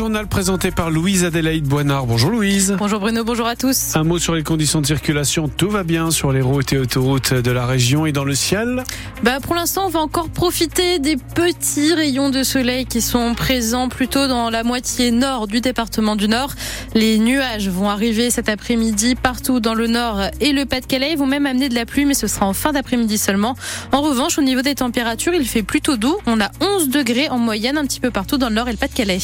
journal présenté par Louise Adélaïde Boinard. Bonjour Louise. Bonjour Bruno, bonjour à tous. Un mot sur les conditions de circulation. Tout va bien sur les routes et autoroutes de la région et dans le ciel? Bah Pour l'instant, on va encore profiter des petits rayons de soleil qui sont présents plutôt dans la moitié nord du département du Nord. Les nuages vont arriver cet après-midi partout dans le nord et le Pas-de-Calais. Ils vont même amener de la pluie, mais ce sera en fin d'après-midi seulement. En revanche, au niveau des températures, il fait plutôt doux. On a 11 degrés en moyenne un petit peu partout dans le nord et le Pas-de-Calais.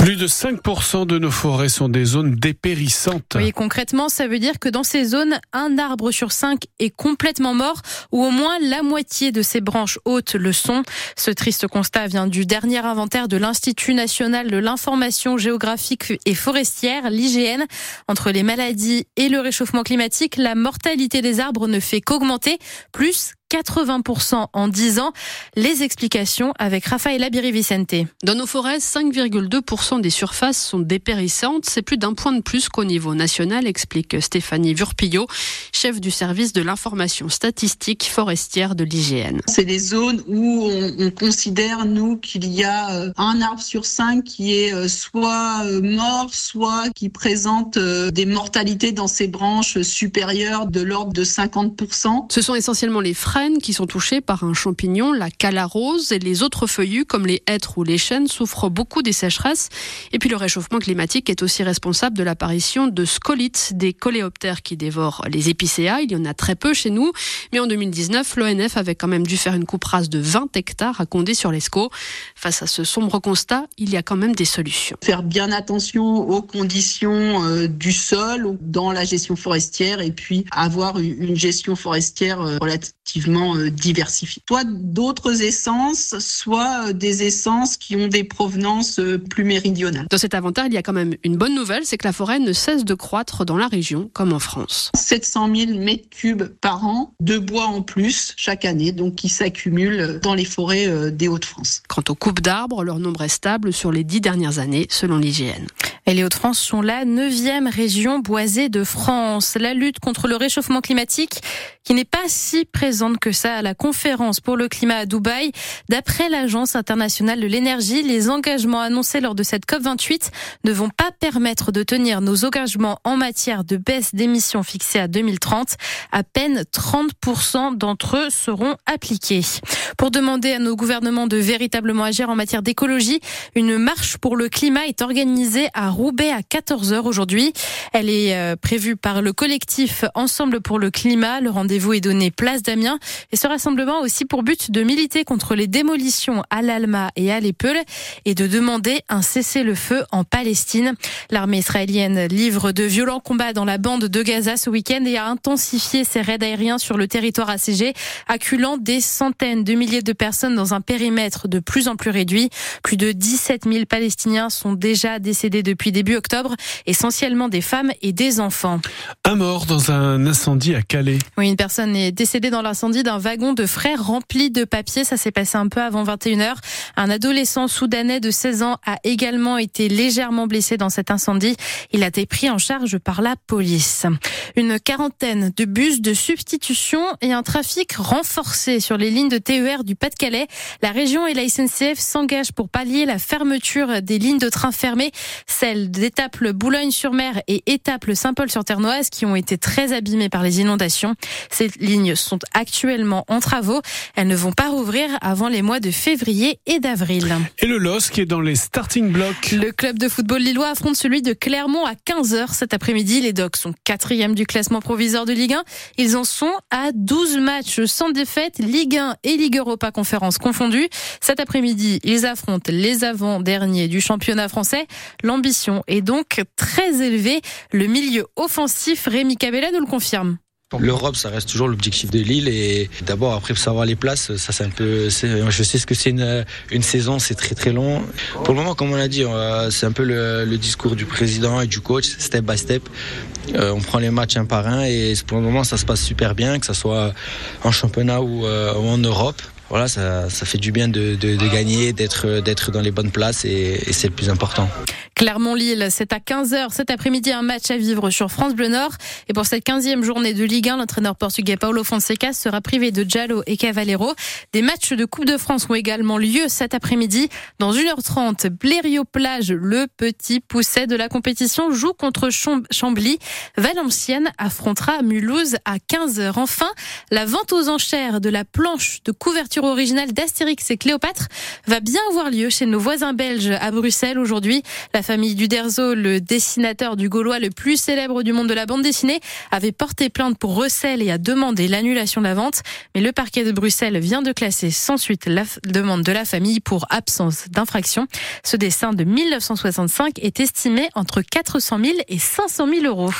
Plus de 5% de nos forêts sont des zones dépérissantes. Oui, concrètement, ça veut dire que dans ces zones, un arbre sur cinq est complètement mort ou au moins la moitié de ses branches hautes le sont. Ce triste constat vient du dernier inventaire de l'Institut national de l'information géographique et forestière, l'IGN. Entre les maladies et le réchauffement climatique, la mortalité des arbres ne fait qu'augmenter, plus 80% en 10 ans. Les explications avec Raphaël Abiri-Vicente. Dans nos forêts, 5,2% des surfaces sont dépérissantes. C'est plus d'un point de plus qu'au niveau national, explique Stéphanie Vurpillot, chef du service de l'information statistique forestière de l'IGN. C'est des zones où on, on considère, nous, qu'il y a euh, un arbre sur cinq qui est euh, soit euh, mort, soit qui présente des mortalités dans ses branches supérieures de l'ordre de 50%. Ce sont essentiellement les fraises qui sont touchés par un champignon, la calarose, et les autres feuillus comme les hêtres ou les chênes souffrent beaucoup des sécheresses. Et puis le réchauffement climatique est aussi responsable de l'apparition de scolites, des coléoptères qui dévorent les épicéas. Il y en a très peu chez nous, mais en 2019, l'ONF avait quand même dû faire une coupe rase de 20 hectares à Condé-sur-l'Escaut. Face à ce sombre constat, il y a quand même des solutions. Faire bien attention aux conditions euh, du sol dans la gestion forestière et puis avoir une gestion forestière euh, relativement euh, diversifiés. Soit d'autres essences, soit euh, des essences qui ont des provenances euh, plus méridionales. Dans cet inventaire, il y a quand même une bonne nouvelle, c'est que la forêt ne cesse de croître dans la région comme en France. 700 000 mètres cubes par an de bois en plus chaque année, donc qui s'accumulent dans les forêts des Hauts-de-France. Quant aux coupes d'arbres, leur nombre est stable sur les dix dernières années, selon l'IGN. Et les Hauts-de-France sont la neuvième région boisée de France. La lutte contre le réchauffement climatique qui n'est pas si présente que ça à la conférence pour le climat à Dubaï. D'après l'Agence internationale de l'énergie, les engagements annoncés lors de cette COP28 ne vont pas permettre de tenir nos engagements en matière de baisse d'émissions fixés à 2030. À peine 30% d'entre eux seront appliqués. Pour demander à nos gouvernements de véritablement agir en matière d'écologie, une marche pour le climat est organisée à Roubaix à 14h aujourd'hui. Elle est euh, prévue par le collectif Ensemble pour le climat. Le rendez-vous est donné place d'Amiens et ce rassemblement a aussi pour but de militer contre les démolitions à l'Alma et à l'Epeul et de demander un cessez-le-feu en Palestine. L'armée israélienne livre de violents combats dans la bande de Gaza ce week-end et a intensifié ses raids aériens sur le territoire assiégé, acculant des centaines de milliers de personnes dans un périmètre de plus en plus réduit. Plus de 17 000 Palestiniens sont déjà décédés depuis début octobre, essentiellement des femmes et des enfants. Un mort dans un incendie à Calais. Oui, une personne est décédée dans l'incendie d'un wagon de frères rempli de papier. Ça s'est passé un peu avant 21h. Un adolescent soudanais de 16 ans a également été légèrement blessé dans cet incendie. Il a été pris en charge par la police. Une quarantaine de bus de substitution et un trafic renforcé sur les lignes de TER du Pas-de-Calais. La région et la SNCF s'engagent pour pallier la fermeture des lignes de train fermées, celles d'Étaples Boulogne-sur-Mer et Étaples Saint-Paul-sur-Ternoise qui ont été très abîmées par les inondations. Ces lignes sont actuellement en travaux. Elles ne vont pas rouvrir avant les mois de février et d'avril. Et le LOS qui est dans les starting blocks. Le club de football lillois affronte celui de Clermont à 15h cet après-midi. Les Docs sont quatrième du classement provisoire de Ligue 1. Ils en sont à 12 matchs sans défaite, Ligue 1 et Ligue Europa Conférence confondus. Cet après-midi, ils affrontent les avant-derniers du championnat français. L'ambition est donc très élevée. Le milieu offensif Rémi Cabella nous le confirme. L'Europe, ça reste toujours l'objectif de Lille et d'abord après savoir les places, ça c'est un peu. Je sais ce que c'est une, saison, c'est très très long. Pour le moment, comme on l'a dit, c'est un peu le, discours du président et du coach, step by step. Euh, on prend les matchs un par un et pour le moment ça se passe super bien, que ce soit en championnat ou, euh, ou en Europe voilà, ça, fait du bien de, gagner, d'être d'être dans les bonnes places et, et c'est le plus important. Clermont-Lille, c'est à 15h cet après-midi un match à vivre sur France Bleu Nord. Et pour cette 15e journée de Ligue 1, l'entraîneur portugais Paulo Fonseca sera privé de Jallo et Cavallero. Des matchs de Coupe de France ont également lieu cet après-midi. Dans 1h30, Blériot-Plage, le petit pousset de la compétition, joue contre Chambly. Valenciennes affrontera Mulhouse à 15h. Enfin, la vente aux enchères de la planche de couverture originale d'Astérix et Cléopâtre va bien avoir lieu chez nos voisins belges à Bruxelles aujourd'hui. Famille Duderzo, le dessinateur du Gaulois le plus célèbre du monde de la bande dessinée, avait porté plainte pour recel et a demandé l'annulation de la vente. Mais le parquet de Bruxelles vient de classer sans suite la demande de la famille pour absence d'infraction. Ce dessin de 1965 est estimé entre 400 000 et 500 000 euros.